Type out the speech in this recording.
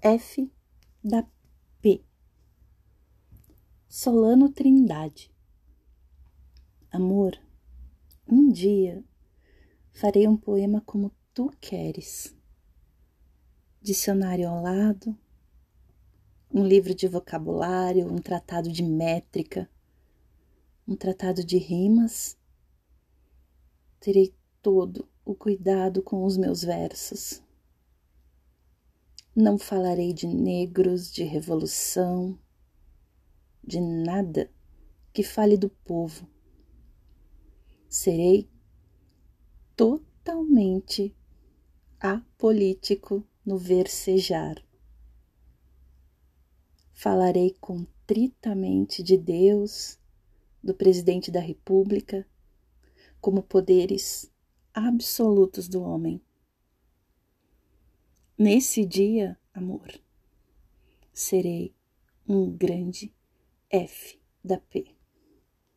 F da P. Solano Trindade. Amor, um dia farei um poema como tu queres. Dicionário ao lado, um livro de vocabulário, um tratado de métrica, um tratado de rimas. Terei todo o cuidado com os meus versos. Não falarei de negros, de revolução, de nada que fale do povo. Serei totalmente apolítico no versejar. Falarei contritamente de Deus, do presidente da República, como poderes absolutos do homem. Nesse dia, amor, serei um grande F da P.